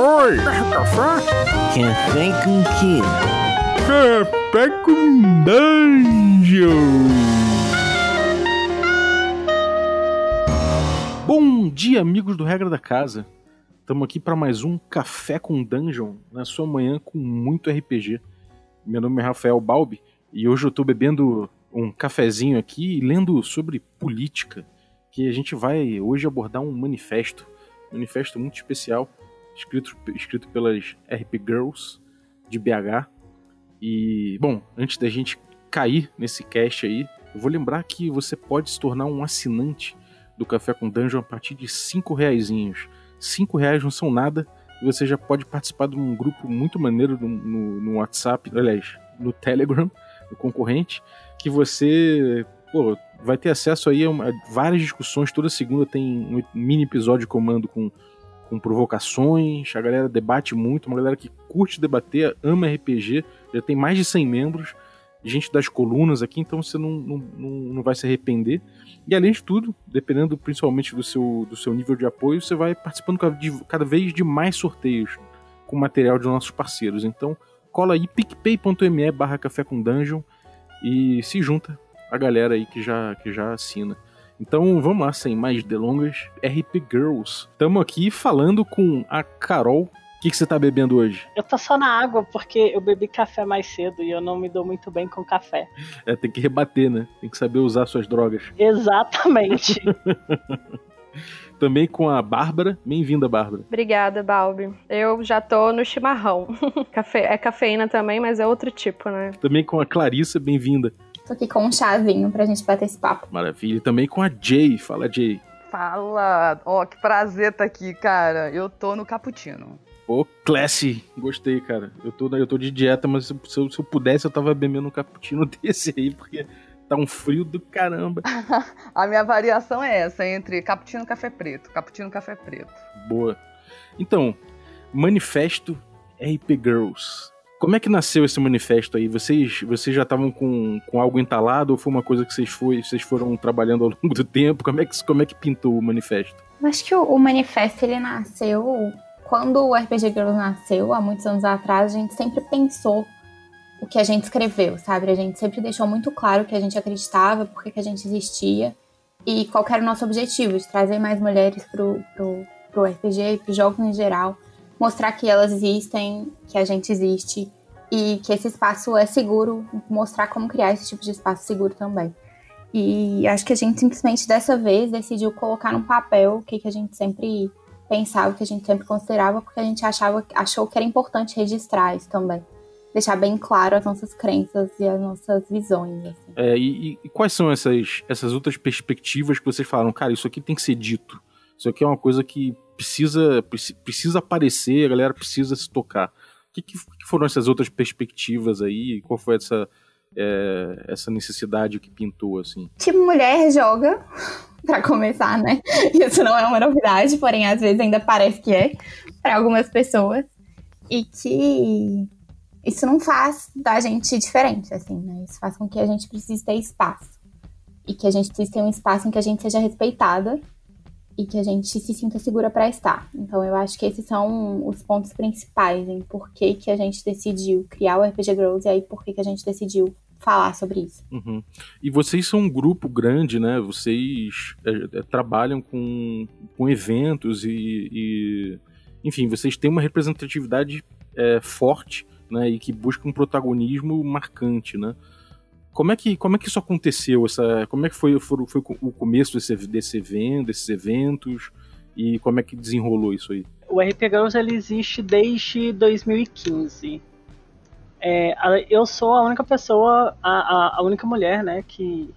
Oi! Café? Café com quê? Café com Dungeon! Bom dia, amigos do Regra da Casa. Estamos aqui para mais um Café com Dungeon, na sua manhã com muito RPG. Meu nome é Rafael Balbi e hoje eu estou bebendo um cafezinho aqui e lendo sobre política, que a gente vai hoje abordar um manifesto, um manifesto muito especial, escrito, escrito pelas RP Girls de BH. E, bom, antes da gente cair nesse cast aí, eu vou lembrar que você pode se tornar um assinante do Café com Dungeon a partir de 5 reaisinhos. 5 reais não são nada e você já pode participar de um grupo muito maneiro no, no, no WhatsApp, aliás, no Telegram, do concorrente, que você pô, vai ter acesso aí a, uma, a, várias discussões. Toda segunda tem um mini episódio de comando com, com provocações. A galera debate muito, uma galera que curte debater, ama RPG, já tem mais de 100 membros. Gente das colunas aqui, então você não, não, não vai se arrepender. E além de tudo, dependendo principalmente do seu, do seu nível de apoio, você vai participando cada vez de mais sorteios com material de nossos parceiros. Então, cola aí picpay.me barra café com dungeon e se junta a galera aí que já, que já assina. Então vamos lá, sem mais delongas, RP Girls. Estamos aqui falando com a Carol. O que, que você tá bebendo hoje? Eu tô só na água porque eu bebi café mais cedo e eu não me dou muito bem com café. É, tem que rebater, né? Tem que saber usar suas drogas. Exatamente. Também com a Bárbara. Bem-vinda, Bárbara. Obrigada, Balbi. Eu já tô no chimarrão. Cafe... É cafeína também, mas é outro tipo, né? Também com a Clarissa. Bem-vinda. Tô aqui com um chazinho pra gente bater esse papo. Maravilha. E também com a Jay. Fala, Jay. Fala! Ó, oh, que prazer tá aqui, cara. Eu tô no cappuccino. Ô, oh, classy. Gostei, cara. Eu tô, eu tô de dieta, mas se eu, se eu pudesse, eu tava bebendo um cappuccino desse aí, porque tá um frio do caramba. a minha variação é essa, entre cappuccino e café preto. Cappuccino e café preto. Boa. Então, manifesto RP Girls. Como é que nasceu esse manifesto aí? Vocês, vocês já estavam com, com algo entalado ou foi uma coisa que vocês, foi, vocês foram trabalhando ao longo do tempo? Como é que, como é que pintou o manifesto? Acho que o, o manifesto ele nasceu quando o RPG Girls nasceu, há muitos anos atrás, a gente sempre pensou o que a gente escreveu, sabe? A gente sempre deixou muito claro o que a gente acreditava, por que a gente existia e qual era o nosso objetivo, de trazer mais mulheres pro, pro RPG e pros jogos em geral, mostrar que elas existem, que a gente existe e que esse espaço é seguro, mostrar como criar esse tipo de espaço seguro também. E acho que a gente simplesmente dessa vez decidiu colocar no papel o que, que a gente sempre pensava, o que a gente sempre considerava, porque a gente achava, achou que era importante registrar isso também deixar bem claro as nossas crenças e as nossas visões. Assim. É, e, e, quais são essas, essas outras perspectivas que vocês falaram? Cara, isso aqui tem que ser dito. Isso aqui é uma coisa que precisa, precisa aparecer, a galera precisa se tocar. O que, que foram essas outras perspectivas aí? Qual foi essa, é, essa necessidade que pintou, assim? Que mulher joga, para começar, né? Isso não é uma novidade, porém às vezes ainda parece que é para algumas pessoas. E que isso não faz da gente diferente, assim, né? Isso faz com que a gente precise ter espaço. E que a gente precise ter um espaço em que a gente seja respeitada e que a gente se sinta segura para estar. Então eu acho que esses são os pontos principais em por que, que a gente decidiu criar o RPG Girls e aí por que, que a gente decidiu falar sobre isso. Uhum. E vocês são um grupo grande, né? Vocês é, é, trabalham com, com eventos e, e, Enfim, vocês têm uma representatividade é, forte né, e que busca um protagonismo marcante, né? Como é que, como é que isso aconteceu? Essa, como é que foi, foi, foi o começo desse, desse evento, desses eventos e como é que desenrolou isso aí? O RP Girls ele existe desde 2015. É, eu sou a única pessoa, a, a, única mulher, né, que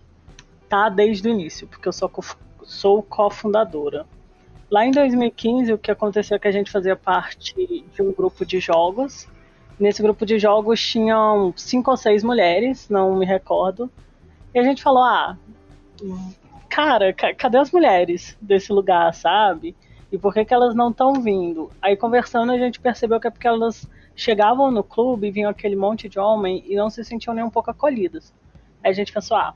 tá desde o início, porque eu sou, sou cofundadora. Lá em 2015, o que aconteceu é que a gente fazia parte de um grupo de jogos Nesse grupo de jogos tinham cinco ou seis mulheres, não me recordo. E a gente falou: ah, cara, cadê as mulheres desse lugar, sabe? E por que, que elas não estão vindo? Aí conversando a gente percebeu que é porque elas chegavam no clube e vinham aquele monte de homem e não se sentiam nem um pouco acolhidas. Aí a gente pensou, ah,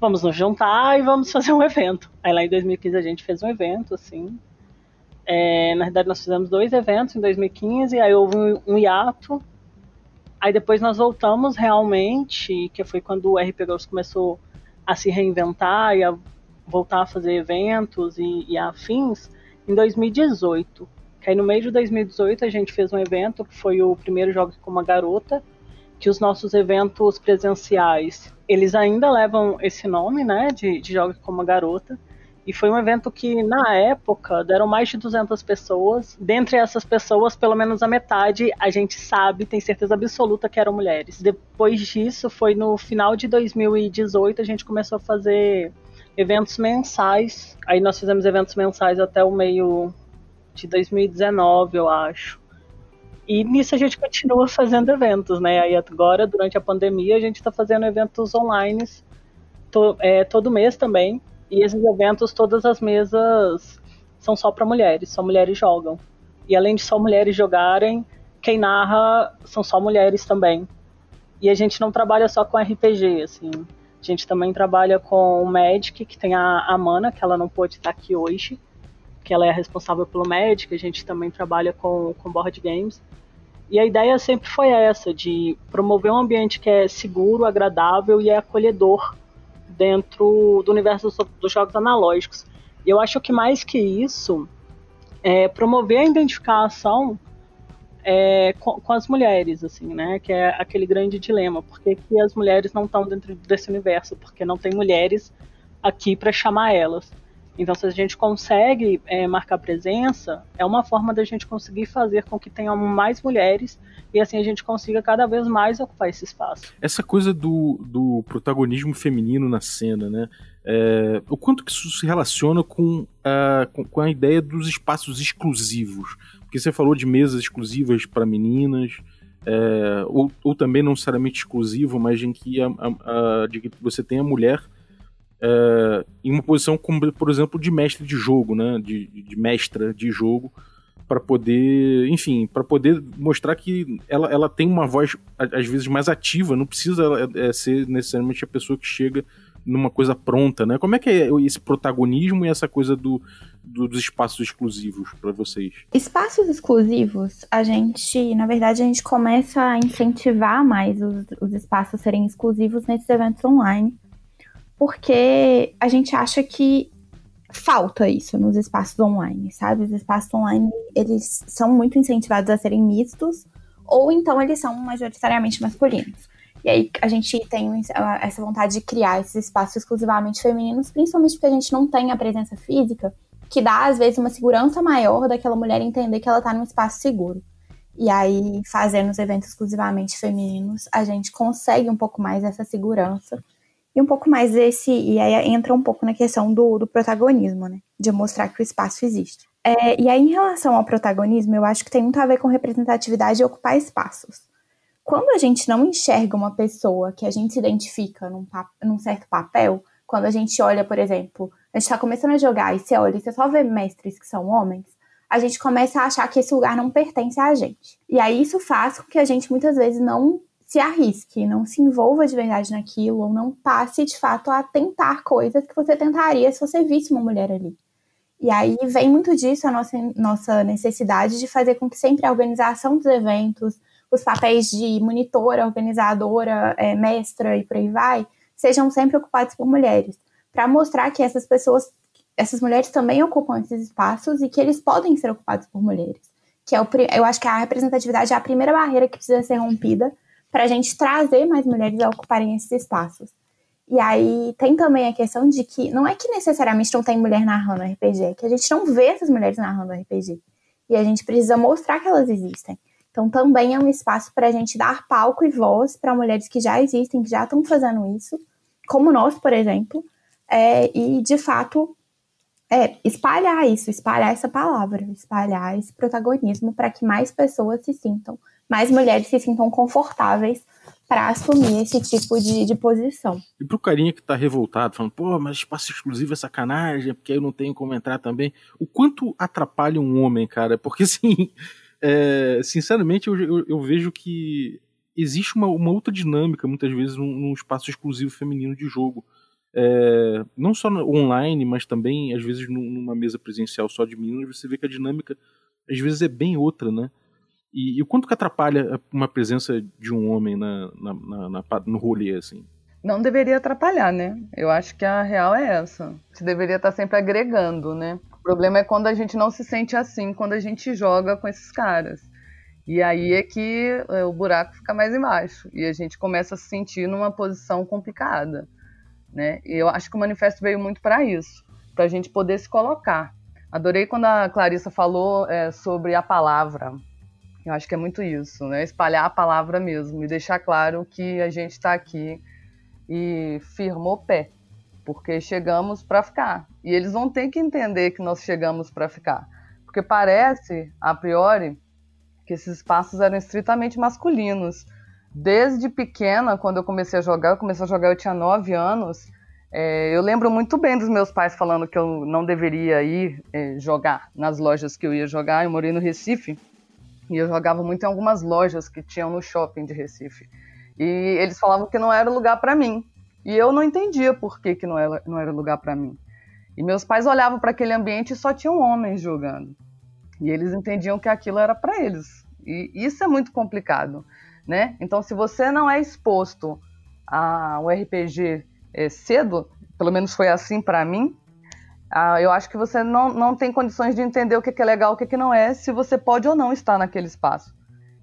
vamos nos juntar e vamos fazer um evento. Aí lá em 2015 a gente fez um evento, assim. É, na verdade, nós fizemos dois eventos em 2015, aí houve um, um hiato. Aí depois nós voltamos realmente, que foi quando o RP Girls começou a se reinventar e a voltar a fazer eventos e, e afins, em 2018. Que aí no meio de 2018 a gente fez um evento que foi o primeiro Jogo com uma Garota, que os nossos eventos presenciais, eles ainda levam esse nome, né, de, de com uma Garota, e foi um evento que, na época, deram mais de 200 pessoas. Dentre essas pessoas, pelo menos a metade, a gente sabe, tem certeza absoluta que eram mulheres. Depois disso, foi no final de 2018, a gente começou a fazer eventos mensais. Aí nós fizemos eventos mensais até o meio de 2019, eu acho. E nisso a gente continua fazendo eventos, né? Aí agora, durante a pandemia, a gente está fazendo eventos online to, é, todo mês também. E esses eventos, todas as mesas são só para mulheres, só mulheres jogam. E além de só mulheres jogarem, quem narra são só mulheres também. E a gente não trabalha só com RPG, assim. A gente também trabalha com o Magic, que tem a Amana, que ela não pôde estar aqui hoje, que ela é responsável pelo Magic. A gente também trabalha com, com board games. E a ideia sempre foi essa, de promover um ambiente que é seguro, agradável e é acolhedor dentro do universo dos, jogos analógicos. E eu acho que mais que isso, é promover a identificação é, com, com, as mulheres, assim, né? Que é aquele grande dilema. Por que, que as mulheres não estão dentro desse universo? Porque não tem mulheres aqui para chamar elas. Então, se a gente consegue é, marcar presença, é uma forma da gente conseguir fazer com que tenham mais mulheres e assim a gente consiga cada vez mais ocupar esse espaço. Essa coisa do, do protagonismo feminino na cena, né? É, o quanto que isso se relaciona com a, com, a ideia dos espaços exclusivos? Porque você falou de mesas exclusivas para meninas, é, ou, ou, também não necessariamente exclusivo, mas em que, a, a, a, de que você tem a mulher é, em uma posição como, por exemplo, de mestre de jogo, né? De, de mestra de jogo, para poder, enfim, para poder mostrar que ela, ela tem uma voz às vezes mais ativa, não precisa é, ser necessariamente a pessoa que chega numa coisa pronta, né? Como é que é esse protagonismo e essa coisa do, do dos espaços exclusivos para vocês? Espaços exclusivos, a gente, na verdade, a gente começa a incentivar mais os, os espaços serem exclusivos nesses eventos online porque a gente acha que falta isso nos espaços online, sabe? Os espaços online, eles são muito incentivados a serem mistos, ou então eles são majoritariamente masculinos. E aí a gente tem essa vontade de criar esses espaços exclusivamente femininos, principalmente porque a gente não tem a presença física, que dá, às vezes, uma segurança maior daquela mulher entender que ela está num espaço seguro. E aí, fazendo os eventos exclusivamente femininos, a gente consegue um pouco mais essa segurança e um pouco mais desse. E aí entra um pouco na questão do, do protagonismo, né? De mostrar que o espaço existe. É, e aí, em relação ao protagonismo, eu acho que tem muito a ver com representatividade e ocupar espaços. Quando a gente não enxerga uma pessoa que a gente se identifica num, num certo papel, quando a gente olha, por exemplo, a gente está começando a jogar e você olha e você só vê mestres que são homens, a gente começa a achar que esse lugar não pertence a gente. E aí isso faz com que a gente muitas vezes não se arrisque, não se envolva de verdade naquilo, ou não passe de fato a tentar coisas que você tentaria se você visse uma mulher ali. E aí vem muito disso a nossa, nossa necessidade de fazer com que sempre a organização dos eventos, os papéis de monitora, organizadora, é, mestra e por aí vai, sejam sempre ocupados por mulheres, para mostrar que essas pessoas, essas mulheres também ocupam esses espaços e que eles podem ser ocupados por mulheres. Que é o, eu acho que a representatividade é a primeira barreira que precisa ser rompida para a gente trazer mais mulheres a ocuparem esses espaços. E aí tem também a questão de que não é que necessariamente não tem mulher narrando RPG, é que a gente não vê essas mulheres narrando RPG. E a gente precisa mostrar que elas existem. Então também é um espaço para a gente dar palco e voz para mulheres que já existem, que já estão fazendo isso, como nós, por exemplo, é, e de fato é, espalhar isso, espalhar essa palavra, espalhar esse protagonismo para que mais pessoas se sintam mais mulheres se sintam confortáveis para assumir esse tipo de, de posição. E pro carinha que tá revoltado, falando, pô, mas espaço exclusivo é sacanagem, porque eu não tenho como entrar também. O quanto atrapalha um homem, cara? Porque, assim, é, sinceramente, eu, eu, eu, vejo que existe uma, uma outra dinâmica, muitas vezes, num, num espaço exclusivo feminino de jogo. é, não só online, mas também, às vezes, numa mesa presencial só de meninos, você vê que a dinâmica, às vezes, é bem outra, né? E, e o quanto que atrapalha uma presença de um homem na, na, na, na no rolê, assim? Não deveria atrapalhar, né? Eu acho que a real é essa. Você deveria estar sempre agregando, né? O problema é quando a gente não se sente assim, quando a gente joga com esses caras. E aí é que é, o buraco fica mais embaixo. E a gente começa a se sentir numa posição complicada. Né? E eu acho que o manifesto veio muito para isso, para a gente poder se colocar. Adorei quando a Clarissa falou é, sobre a palavra. Eu acho que é muito isso, né? Espalhar a palavra mesmo e deixar claro que a gente está aqui e firmou pé, porque chegamos para ficar. E eles vão ter que entender que nós chegamos para ficar, porque parece, a priori, que esses espaços eram estritamente masculinos. Desde pequena, quando eu comecei a jogar, eu comecei a jogar, eu tinha 9 anos. É, eu lembro muito bem dos meus pais falando que eu não deveria ir é, jogar nas lojas que eu ia jogar. Eu morei no Recife e eu jogava muito em algumas lojas que tinham no shopping de Recife. E eles falavam que não era lugar para mim. E eu não entendia por que, que não, era, não era lugar para mim. E meus pais olhavam para aquele ambiente e só tinham homens jogando. E eles entendiam que aquilo era para eles. E isso é muito complicado né? Então, se você não é exposto ao RPG é, cedo, pelo menos foi assim para mim, ah, eu acho que você não, não tem condições de entender o que, que é legal, o que, que não é, se você pode ou não estar naquele espaço.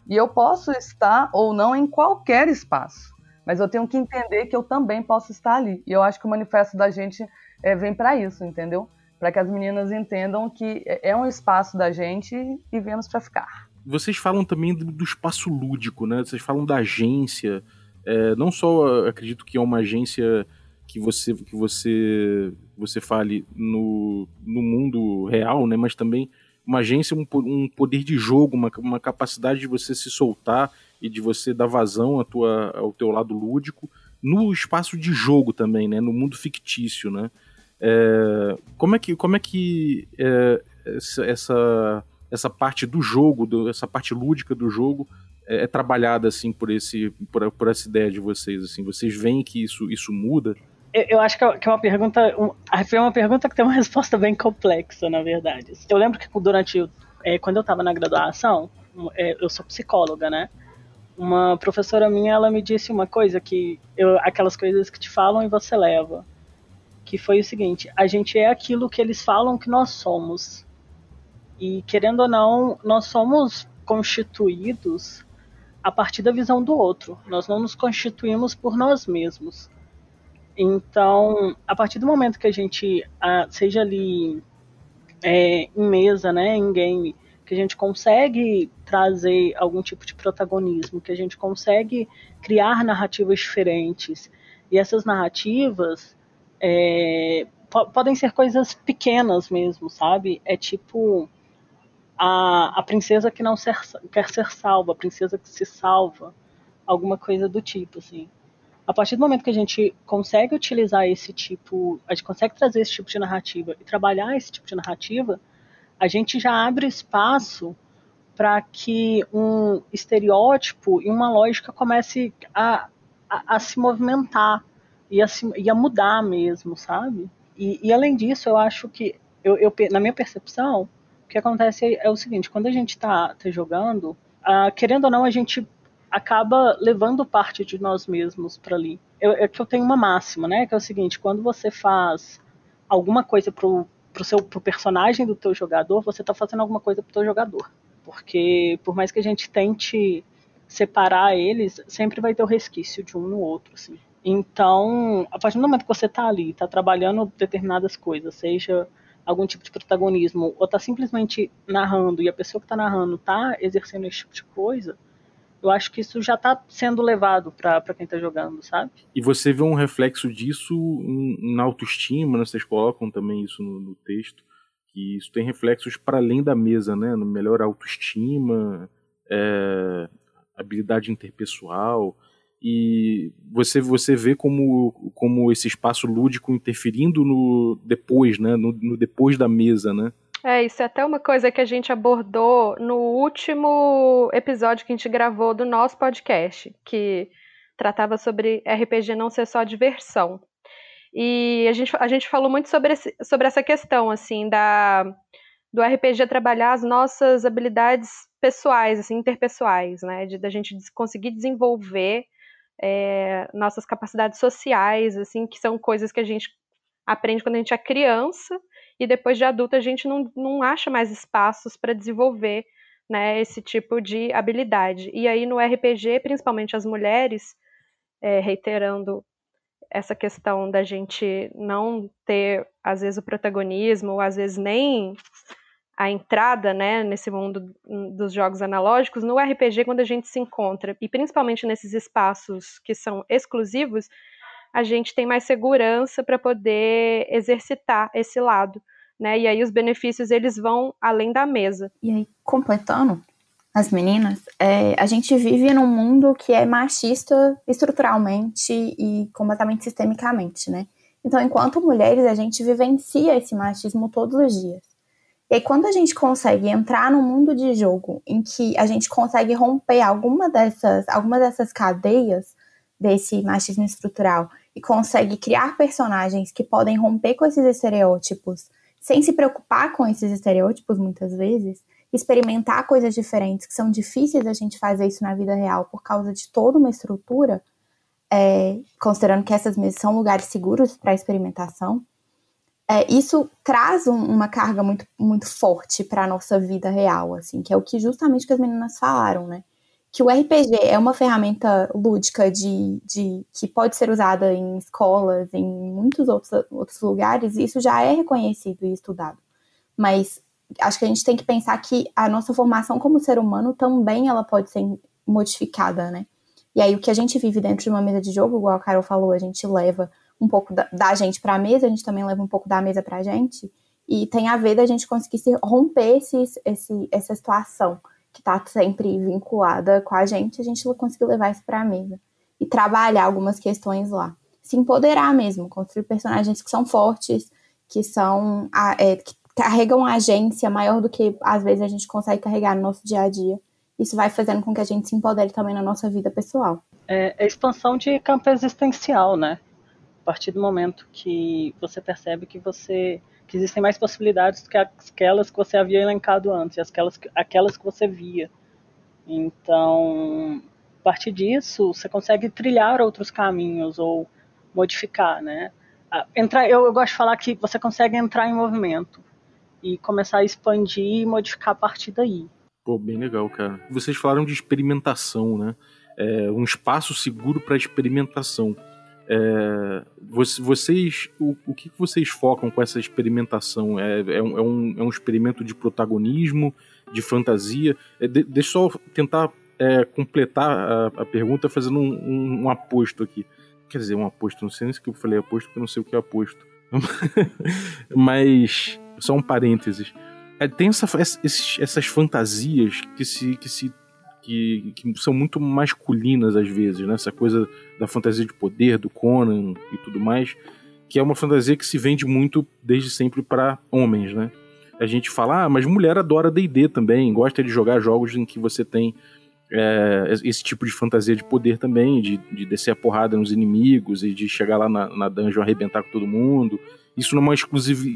E eu posso estar ou não em qualquer espaço, mas eu tenho que entender que eu também posso estar ali. E eu acho que o manifesto da gente é, vem para isso, entendeu? Para que as meninas entendam que é, é um espaço da gente e viemos para ficar vocês falam também do, do, espaço lúdico, né? Vocês falam da agência. É, não só acredito que é uma agência que você que você você fale no, no mundo real, né? Mas também uma agência, um, um poder de jogo, uma, uma capacidade de você se soltar e de você dar vazão à tua, ao teu lado lúdico no espaço de jogo também, né? No mundo fictício, né? É, como é que como é que é, essa essa parte do jogo, do, essa parte lúdica do jogo é, é, trabalhada assim por esse por, por, essa ideia de vocês assim vocês veem que isso isso muda eu, eu acho que é, é uma pergunta foi uma pergunta que tem uma resposta bem complexa na verdade eu lembro que durante é, quando eu estava na graduação é, eu sou psicóloga né uma professora minha ela me disse uma coisa que eu, aquelas coisas que te falam e você leva que foi o seguinte a gente é aquilo que eles falam que nós somos e querendo ou não, nós somos constituídos a partir da visão do outro. Nós não nos constituímos por nós mesmos. Então, a partir do momento que a gente, seja ali é, em mesa, né, em game, que a gente consegue trazer algum tipo de protagonismo, que a gente consegue criar narrativas diferentes. E essas narrativas é, podem ser coisas pequenas mesmo, sabe? É tipo a, a princesa que não ser, quer ser salva, a princesa que se salva, alguma coisa do tipo, assim. A partir do momento que a gente consegue utilizar esse tipo, a gente consegue trazer esse tipo de narrativa e trabalhar esse tipo de narrativa, a gente já abre espaço para que um estereótipo e uma lógica comece a, a, a se movimentar e a, se, e a, mudar mesmo, sabe? E, e além disso, eu acho que, eu, eu, na minha percepção, o que acontece é o seguinte, quando a gente está tá jogando, uh, querendo ou não, a gente acaba levando parte de nós mesmos para ali. Eu, é que eu tenho uma máxima, né? Que é o seguinte, quando você faz alguma coisa pro, pro seu pro personagem do teu jogador, você está fazendo alguma coisa pro teu jogador. Porque por mais que a gente tente separar eles, sempre vai ter o resquício de um no outro, assim. Então, a partir do momento que você está ali, está trabalhando determinadas coisas, seja algum tipo de protagonismo, ou tá simplesmente narrando e a pessoa que tá narrando tá exercendo esse tipo de coisa, eu acho que isso já tá sendo levado para quem tá jogando, sabe? E você vê um reflexo disso na autoestima, né? vocês colocam também isso no, no texto, que isso tem reflexos para além da mesa, né? No melhor autoestima, é, habilidade interpessoal, e você você vê como, como esse espaço lúdico interferindo no depois, né, no, no, depois da mesa, né? É, isso é até uma coisa que a gente abordou no último episódio que a gente gravou do nosso podcast, que tratava sobre RPG não ser só diversão. E a gente, a gente falou muito sobre, esse, sobre essa questão, assim, da, do RPG trabalhar as nossas habilidades pessoais, assim, interpessoais, né? De, da gente conseguir desenvolver é, nossas capacidades sociais, assim, que são coisas que a gente aprende quando a gente é criança e depois de adulta a gente não, não acha mais espaços para desenvolver né, esse tipo de habilidade. E aí no RPG, principalmente as mulheres, é, reiterando essa questão da gente não ter, às vezes, o protagonismo, ou às vezes nem a entrada né, nesse mundo dos jogos analógicos, no RPG, quando a gente se encontra, e principalmente nesses espaços que são exclusivos, a gente tem mais segurança para poder exercitar esse lado. Né? E aí os benefícios eles vão além da mesa. E aí, completando as meninas, é, a gente vive num mundo que é machista estruturalmente e completamente sistemicamente, né? Então, enquanto mulheres, a gente vivencia esse machismo todos os dias. E aí, quando a gente consegue entrar num mundo de jogo em que a gente consegue romper alguma dessas, alguma dessas cadeias desse machismo estrutural e consegue criar personagens que podem romper com esses estereótipos sem se preocupar com esses estereótipos muitas vezes, experimentar coisas diferentes que são difíceis a gente fazer isso na vida real por causa de toda uma estrutura, é, considerando que essas mesas são lugares seguros para experimentação, é, isso traz um, uma carga muito, muito forte para a nossa vida real, assim, que é o que justamente que as meninas falaram, né? Que o RPG é uma ferramenta lúdica de, de que pode ser usada em escolas, em muitos outros, outros lugares, isso já é reconhecido e estudado. Mas acho que a gente tem que pensar que a nossa formação como ser humano também ela pode ser modificada, né? E aí o que a gente vive dentro de uma mesa de jogo, igual a Carol falou, a gente leva um pouco da, da gente para a mesa, a gente também leva um pouco da mesa para a gente, e tem a ver da gente conseguir se romper esse, esse, essa situação que está sempre vinculada com a gente, a gente conseguir levar isso para a mesa e trabalhar algumas questões lá, se empoderar mesmo, construir personagens que são fortes, que são é, que carregam a agência maior do que às vezes a gente consegue carregar no nosso dia a dia. Isso vai fazendo com que a gente se empodere também na nossa vida pessoal. É, é expansão de campo existencial, né? A partir do momento que você percebe que você que existem mais possibilidades do que aquelas que você havia elencado antes, aquelas, aquelas que você via. Então, a partir disso, você consegue trilhar outros caminhos ou modificar, né? Entrar, eu, eu gosto de falar que você consegue entrar em movimento e começar a expandir e modificar a partir daí. Pô, bem legal, cara. Vocês falaram de experimentação, né? É, um espaço seguro para experimentação. É, vocês, o, o, que vocês focam com essa experimentação? É, é, um, é, um, é experimento de protagonismo, de fantasia? É, de, deixa eu só tentar é, completar a, a, pergunta fazendo um, um, um, aposto aqui. Quer dizer, um aposto, não sei nem se eu falei aposto, porque eu não sei o que é aposto. Mas só um parênteses. Tem essa, esses, essas fantasias que se, que se que, que, são muito masculinas às vezes, né? Essa coisa da fantasia de poder, do Conan e tudo mais, que é uma fantasia que se vende muito desde sempre para homens, né? A gente fala, ah, mas mulher adora D&D também, gosta de jogar jogos em que você tem é, esse tipo de fantasia de poder também, de, de descer a porrada nos inimigos e de chegar lá na, na dungeon arrebentar com todo mundo. Isso não é uma,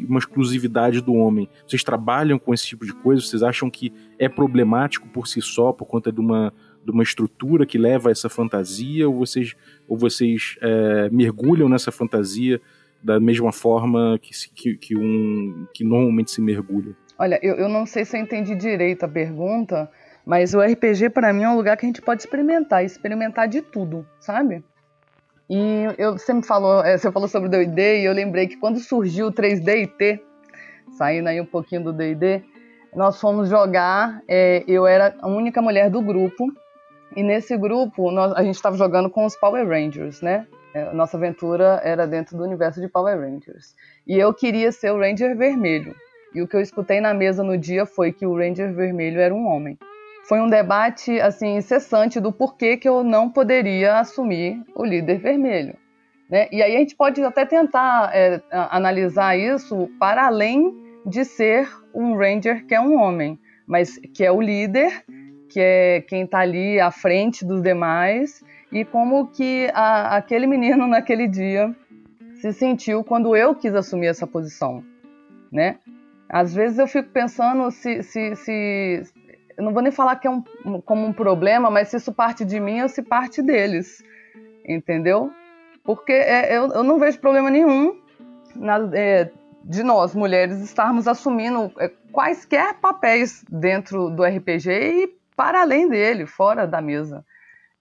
uma exclusividade do homem. Vocês trabalham com esse tipo de coisa? Vocês acham que é problemático por si só, por conta de uma, de uma estrutura que leva a essa fantasia? Ou vocês, ou vocês é, mergulham nessa fantasia da mesma forma que, que, que, um, que normalmente se mergulha? Olha, eu, eu não sei se eu entendi direito a pergunta, mas o RPG para mim é um lugar que a gente pode experimentar, experimentar de tudo, sabe? E eu, você me falou, é, você falou sobre o D&D e eu lembrei que quando surgiu o 3D e T, saindo aí um pouquinho do D&D, nós fomos jogar, é, eu era a única mulher do grupo, e nesse grupo nós, a gente estava jogando com os Power Rangers, né? É, nossa aventura era dentro do universo de Power Rangers. E eu queria ser o Ranger Vermelho. E o que eu escutei na mesa no dia foi que o Ranger Vermelho era um homem foi um debate assim incessante do porquê que eu não poderia assumir o líder vermelho. Né? E aí a gente pode até tentar é, analisar isso para além de ser um ranger que é um homem, mas que é o líder, que é quem está ali à frente dos demais e como que a, aquele menino naquele dia se sentiu quando eu quis assumir essa posição, né? Às vezes eu fico pensando se, se, se eu não vou nem falar que é um, como um problema, mas se isso parte de mim ou se parte deles, entendeu? Porque é, eu, eu não vejo problema nenhum na, é, de nós, mulheres, estarmos assumindo é, quaisquer papéis dentro do RPG e para além dele, fora da mesa.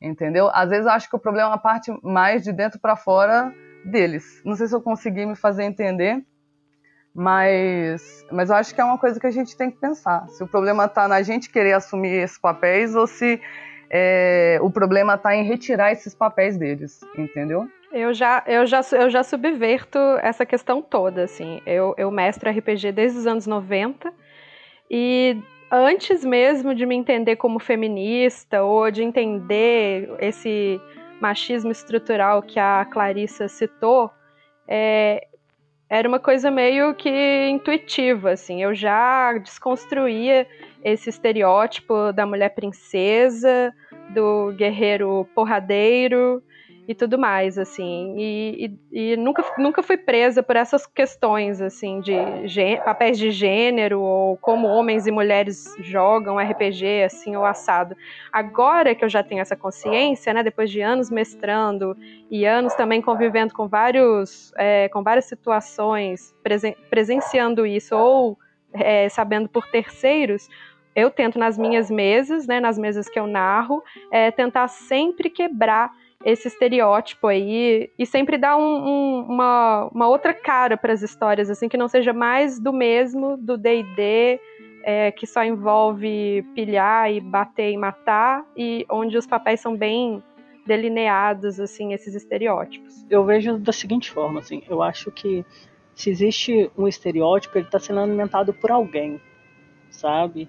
Entendeu? Às vezes eu acho que o problema é parte mais de dentro para fora deles. Não sei se eu consegui me fazer entender, mas, mas eu acho que é uma coisa que a gente tem que pensar. Se o problema está na gente querer assumir esses papéis ou se é, o problema está em retirar esses papéis deles, entendeu? Eu já, eu já, eu já subverto essa questão toda, assim. Eu, eu mestro RPG desde os anos 90 e antes mesmo de me entender como feminista ou de entender esse machismo estrutural que a Clarissa citou, é, era uma coisa meio que intuitiva, assim. Eu já desconstruía esse estereótipo da mulher princesa, do guerreiro porradeiro, e tudo mais, assim. E, e, e, nunca, nunca fui presa por essas questões, assim, de papéis de gênero ou como homens e mulheres jogam RPG, assim, ou assado. Agora que eu já tenho essa consciência, né, depois de anos mestrando e anos também convivendo com vários, é, com várias situações, presen presenciando isso ou é, sabendo por terceiros, eu tento nas minhas mesas, né, nas mesas que eu narro, é, tentar sempre quebrar esse estereótipo aí e sempre dar um, um, uma, uma outra cara para as histórias, assim, que não seja mais do mesmo do D&D, é, que só envolve pilhar e bater e matar, e onde os papéis são bem delineados, assim, esses estereótipos. Eu vejo da seguinte forma, assim, eu acho que se existe um estereótipo, ele está sendo alimentado por alguém, sabe?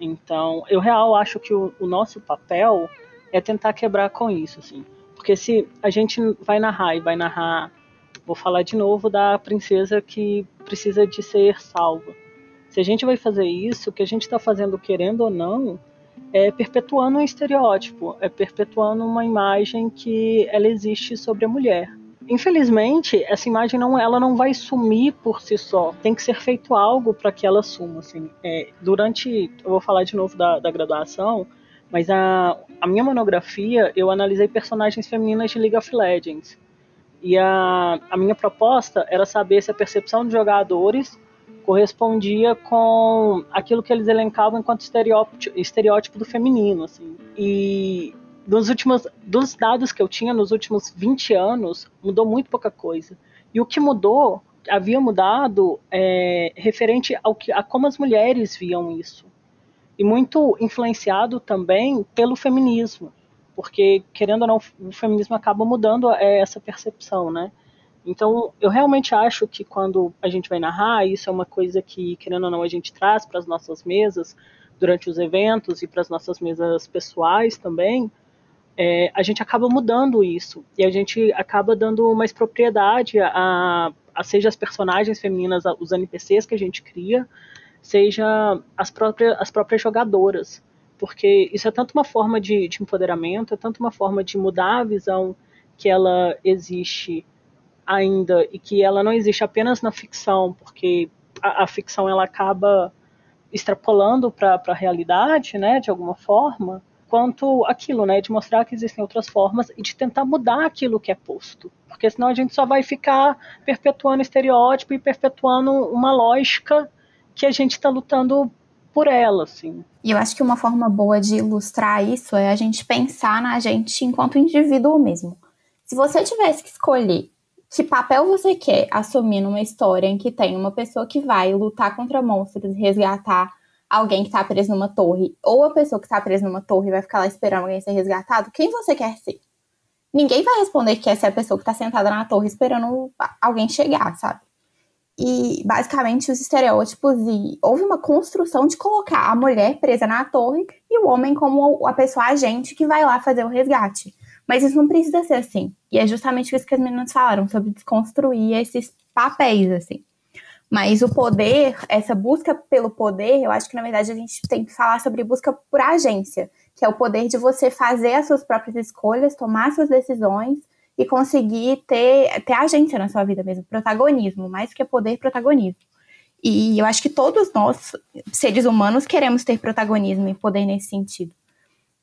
Então, eu real acho que o, o nosso papel é tentar quebrar com isso, assim. Porque se a gente vai narrar e vai narrar, vou falar de novo da princesa que precisa de ser salva. Se a gente vai fazer isso, o que a gente está fazendo, querendo ou não, é perpetuando um estereótipo, é perpetuando uma imagem que ela existe sobre a mulher. Infelizmente, essa imagem não, ela não vai sumir por si só. Tem que ser feito algo para que ela suma. Assim. É, durante, eu vou falar de novo da, da graduação, mas a, a minha monografia, eu analisei personagens femininas de League of Legends. E a, a minha proposta era saber se a percepção dos jogadores correspondia com aquilo que eles elencavam enquanto estereótipo, estereótipo do feminino. Assim. E dos últimos dos dados que eu tinha nos últimos 20 anos, mudou muito pouca coisa. E o que mudou, havia mudado, é, referente ao que, a como as mulheres viam isso e muito influenciado também pelo feminismo, porque querendo ou não o feminismo acaba mudando é, essa percepção, né? Então eu realmente acho que quando a gente vai narrar, isso é uma coisa que querendo ou não a gente traz para as nossas mesas durante os eventos e para as nossas mesas pessoais também, é, a gente acaba mudando isso e a gente acaba dando mais propriedade a, a seja as personagens femininas, os NPCs que a gente cria, seja as próprias, as próprias jogadoras. Porque isso é tanto uma forma de, de empoderamento, é tanto uma forma de mudar a visão que ela existe ainda e que ela não existe apenas na ficção, porque a, a ficção ela acaba extrapolando para a realidade, né, de alguma forma, quanto aquilo, né, de mostrar que existem outras formas e de tentar mudar aquilo que é posto, porque senão a gente só vai ficar perpetuando estereótipo e perpetuando uma lógica que a gente está lutando por ela, assim. E eu acho que uma forma boa de ilustrar isso é a gente pensar na gente enquanto indivíduo mesmo. Se você tivesse que escolher que papel você quer assumir numa história em que tem uma pessoa que vai lutar contra monstros e resgatar alguém que está preso numa torre, ou a pessoa que está presa numa torre vai ficar lá esperando alguém ser resgatado, quem você quer ser? Ninguém vai responder que quer ser a pessoa que está sentada na torre esperando alguém chegar, sabe? E basicamente os estereótipos e houve uma construção de colocar a mulher presa na torre e o homem como a pessoa agente que vai lá fazer o resgate. Mas isso não precisa ser assim. E é justamente isso que as meninas falaram sobre desconstruir esses papéis assim. Mas o poder, essa busca pelo poder, eu acho que na verdade a gente tem que falar sobre busca por agência, que é o poder de você fazer as suas próprias escolhas, tomar suas decisões e conseguir ter, ter agência na sua vida mesmo, protagonismo, mais que poder, protagonismo. E eu acho que todos nós, seres humanos, queremos ter protagonismo e poder nesse sentido.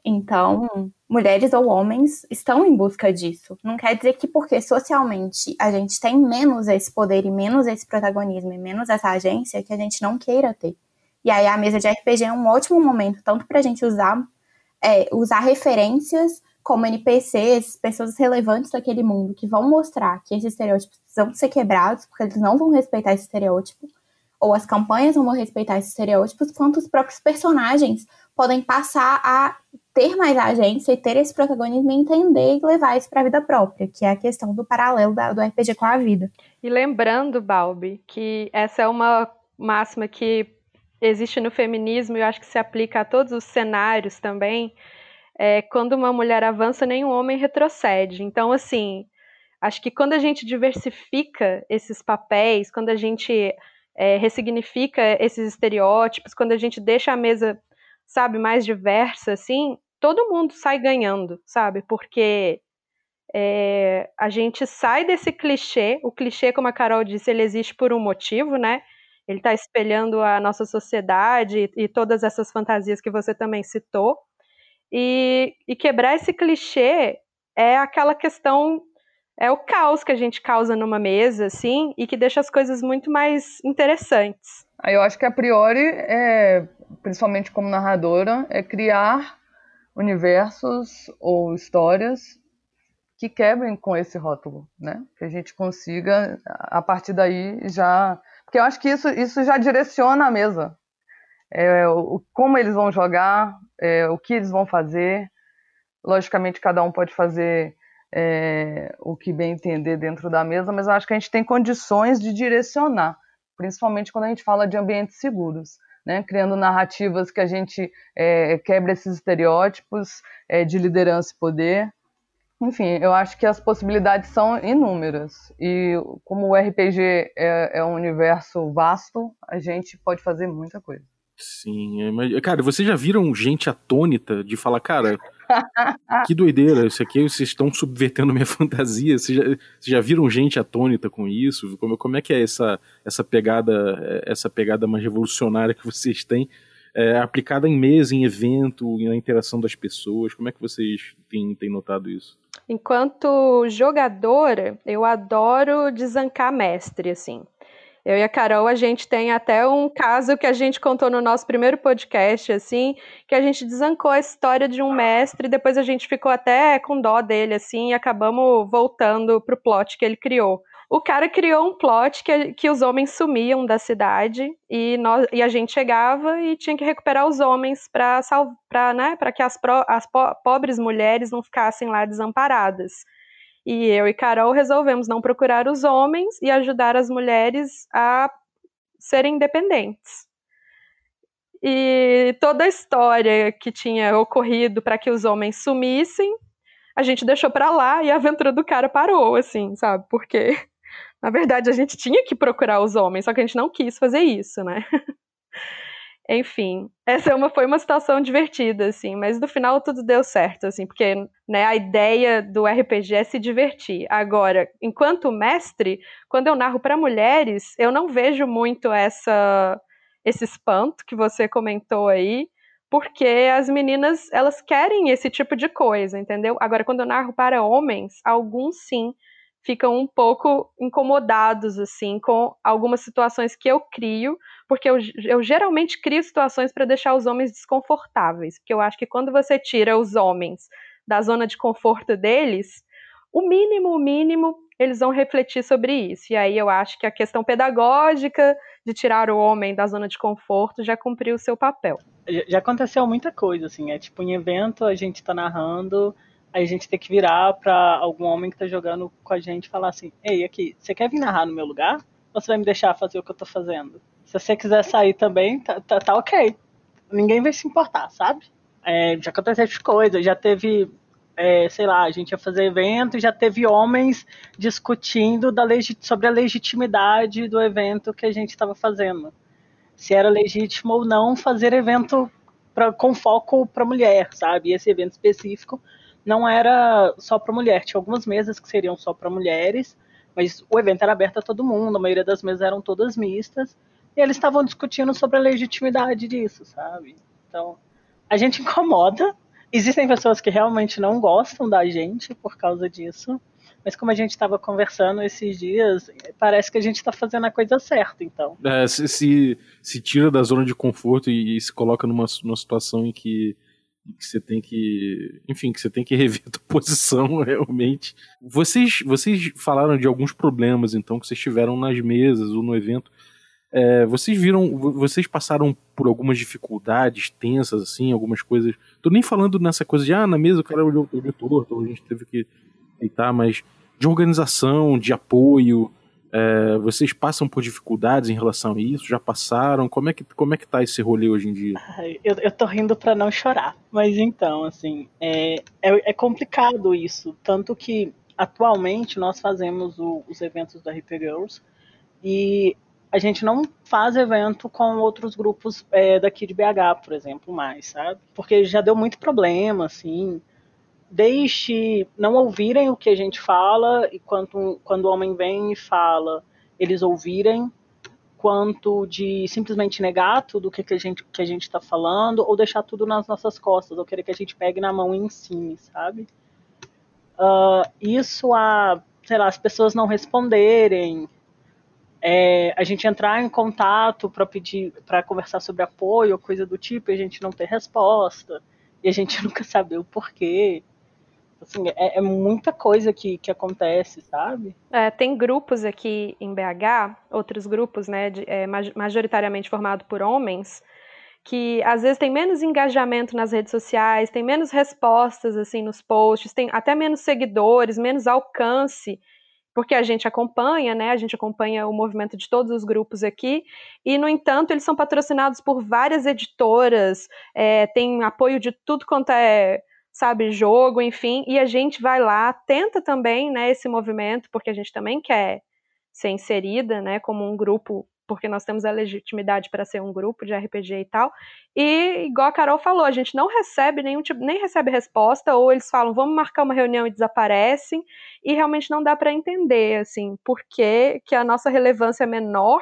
Então, mulheres ou homens estão em busca disso. Não quer dizer que porque socialmente a gente tem menos esse poder e menos esse protagonismo e menos essa agência que a gente não queira ter. E aí a mesa de RPG é um ótimo momento, tanto para a gente usar, é, usar referências como NPCs, pessoas relevantes daquele mundo, que vão mostrar que esses estereótipos precisam ser quebrados, porque eles não vão respeitar esse estereótipo, ou as campanhas não vão respeitar esses estereótipos, quanto os próprios personagens podem passar a ter mais agência e ter esse protagonismo e entender e levar isso para a vida própria, que é a questão do paralelo da, do RPG com a vida. E lembrando, Balbi, que essa é uma máxima que existe no feminismo e eu acho que se aplica a todos os cenários também, é, quando uma mulher avança, nenhum homem retrocede. Então, assim, acho que quando a gente diversifica esses papéis, quando a gente é, ressignifica esses estereótipos, quando a gente deixa a mesa, sabe, mais diversa, assim, todo mundo sai ganhando, sabe? Porque é, a gente sai desse clichê, o clichê, como a Carol disse, ele existe por um motivo, né? Ele está espelhando a nossa sociedade e, e todas essas fantasias que você também citou. E, e quebrar esse clichê é aquela questão é o caos que a gente causa numa mesa, assim, e que deixa as coisas muito mais interessantes. Eu acho que a priori, é, principalmente como narradora, é criar universos ou histórias que quebrem com esse rótulo, né? Que a gente consiga, a partir daí, já. Porque eu acho que isso, isso já direciona a mesa. É, o, como eles vão jogar, é, o que eles vão fazer. Logicamente, cada um pode fazer é, o que bem entender dentro da mesa, mas eu acho que a gente tem condições de direcionar, principalmente quando a gente fala de ambientes seguros. Né, criando narrativas que a gente é, quebra esses estereótipos é, de liderança e poder. Enfim, eu acho que as possibilidades são inúmeras. E como o RPG é, é um universo vasto, a gente pode fazer muita coisa. Sim, é, mas, cara, vocês já viram gente atônita de falar, cara, que doideira, isso aqui vocês estão subvertendo minha fantasia. Vocês já, vocês já viram gente atônita com isso? Como, como é que é essa, essa pegada essa pegada mais revolucionária que vocês têm? É, aplicada em mesa, em evento, na interação das pessoas? Como é que vocês têm, têm notado isso? Enquanto jogadora, eu adoro desancar mestre, assim. Eu e a Carol, a gente tem até um caso que a gente contou no nosso primeiro podcast, assim, que a gente desancou a história de um mestre, depois a gente ficou até com dó dele, assim, e acabamos voltando pro plot que ele criou. O cara criou um plot que, que os homens sumiam da cidade e, nós, e a gente chegava e tinha que recuperar os homens para né, que as, pro, as po, pobres mulheres não ficassem lá desamparadas. E eu e Carol resolvemos não procurar os homens e ajudar as mulheres a serem independentes. E toda a história que tinha ocorrido para que os homens sumissem, a gente deixou para lá e a aventura do cara parou, assim, sabe? Porque, na verdade, a gente tinha que procurar os homens, só que a gente não quis fazer isso, né? Enfim, essa é uma, foi uma situação divertida, assim, mas no final tudo deu certo, assim, porque né, a ideia do RPG é se divertir. Agora, enquanto mestre, quando eu narro para mulheres, eu não vejo muito essa esse espanto que você comentou aí, porque as meninas elas querem esse tipo de coisa, entendeu? Agora, quando eu narro para homens, alguns sim ficam um pouco incomodados assim com algumas situações que eu crio, porque eu, eu geralmente crio situações para deixar os homens desconfortáveis, porque eu acho que quando você tira os homens da zona de conforto deles, o mínimo, o mínimo, eles vão refletir sobre isso. E aí eu acho que a questão pedagógica de tirar o homem da zona de conforto já cumpriu o seu papel. Já aconteceu muita coisa, assim, é tipo em evento a gente está narrando aí a gente tem que virar para algum homem que tá jogando com a gente e falar assim: Ei, aqui, você quer vir narrar no meu lugar? Ou você vai me deixar fazer o que eu tô fazendo? Se você quiser sair também, tá, tá, tá ok. Ninguém vai se importar, sabe? É, já aconteceu essas coisas, já teve, é, sei lá, a gente ia fazer evento e já teve homens discutindo sobre a legitimidade do evento que a gente estava fazendo. Se era legítimo ou não fazer evento pra, com foco para mulher, sabe? E esse evento específico não era só para mulher. Tinha algumas mesas que seriam só para mulheres, mas o evento era aberto a todo mundo, a maioria das mesas eram todas mistas, e eles estavam discutindo sobre a legitimidade disso, sabe? Então, a gente incomoda. Existem pessoas que realmente não gostam da gente por causa disso, mas como a gente estava conversando esses dias, parece que a gente está fazendo a coisa certa, então. É, se, se, se, tira da zona de conforto e, e se coloca numa, numa situação em que, que você tem que. Enfim, que você tem que rever a tua posição realmente. Vocês, vocês falaram de alguns problemas, então, que vocês tiveram nas mesas ou no evento. É, vocês viram, vocês passaram por algumas dificuldades tensas, assim, algumas coisas. Tô nem falando nessa coisa de, ah, na mesa o cara olhou, olhou torto, a gente teve que aceitar, mas de organização, de apoio, é, vocês passam por dificuldades em relação a isso? Já passaram? Como é que, como é que tá esse rolê hoje em dia? Eu, eu tô rindo para não chorar. Mas então, assim, é, é, é, complicado isso. Tanto que atualmente nós fazemos o, os eventos da RP Girls e a gente não faz evento com outros grupos é, daqui de BH, por exemplo, mais, sabe? Porque já deu muito problema, assim deixe não ouvirem o que a gente fala e quando, quando o homem vem e fala, eles ouvirem, quanto de simplesmente negar tudo que, que a gente que a gente está falando ou deixar tudo nas nossas costas ou querer que a gente pegue na mão e ensine, sabe? Uh, isso a sei lá as pessoas não responderem é, a gente entrar em contato para pedir para conversar sobre apoio ou coisa do tipo e a gente não ter resposta e a gente nunca saber o porquê Assim, é, é, muita coisa que, que acontece, sabe? É, tem grupos aqui em BH, outros grupos, né, de, é, majoritariamente formados por homens, que às vezes tem menos engajamento nas redes sociais, tem menos respostas assim nos posts, tem até menos seguidores, menos alcance, porque a gente acompanha, né? A gente acompanha o movimento de todos os grupos aqui, e no entanto eles são patrocinados por várias editoras, é, tem apoio de tudo quanto é sabe, jogo, enfim, e a gente vai lá, tenta também, né, esse movimento, porque a gente também quer ser inserida, né, como um grupo, porque nós temos a legitimidade para ser um grupo de RPG e tal. E igual a Carol falou, a gente não recebe nenhum tipo, nem recebe resposta, ou eles falam, vamos marcar uma reunião e desaparecem, e realmente não dá para entender, assim, por que, que a nossa relevância é menor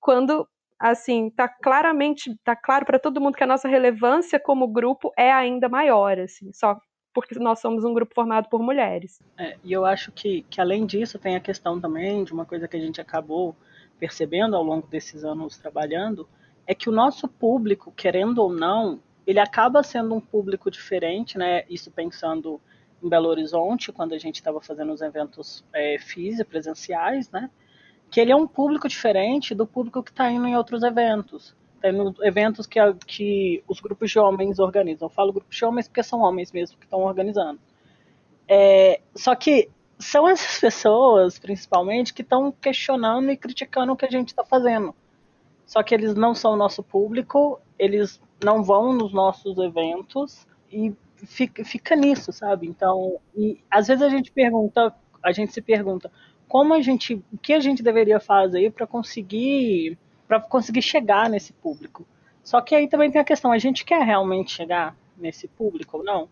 quando assim, tá claramente, tá claro para todo mundo que a nossa relevância como grupo é ainda maior, assim, só porque nós somos um grupo formado por mulheres. É, e eu acho que, que além disso tem a questão também de uma coisa que a gente acabou percebendo ao longo desses anos trabalhando, é que o nosso público, querendo ou não, ele acaba sendo um público diferente, né? Isso pensando em Belo Horizonte, quando a gente estava fazendo os eventos é, presenciais, né? Que ele é um público diferente do público que está indo em outros eventos. Tem tá eventos que, que os grupos de homens organizam. Eu falo grupos de homens porque são homens mesmo que estão organizando. É, só que são essas pessoas, principalmente, que estão questionando e criticando o que a gente está fazendo. Só que eles não são nosso público, eles não vão nos nossos eventos e fica, fica nisso, sabe? Então, e às vezes a gente pergunta, a gente se pergunta, como a gente, o que a gente deveria fazer para conseguir, para conseguir chegar nesse público. Só que aí também tem a questão, a gente quer realmente chegar nesse público ou não?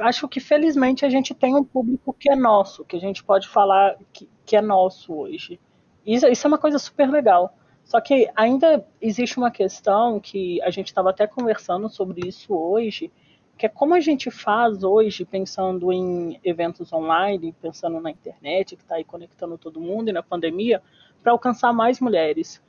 Acho que felizmente a gente tem um público que é nosso, que a gente pode falar que, que é nosso hoje. Isso, isso é uma coisa super legal. Só que ainda existe uma questão que a gente estava até conversando sobre isso hoje, que como a gente faz hoje, pensando em eventos online, pensando na internet, que está aí conectando todo mundo, e na pandemia, para alcançar mais mulheres.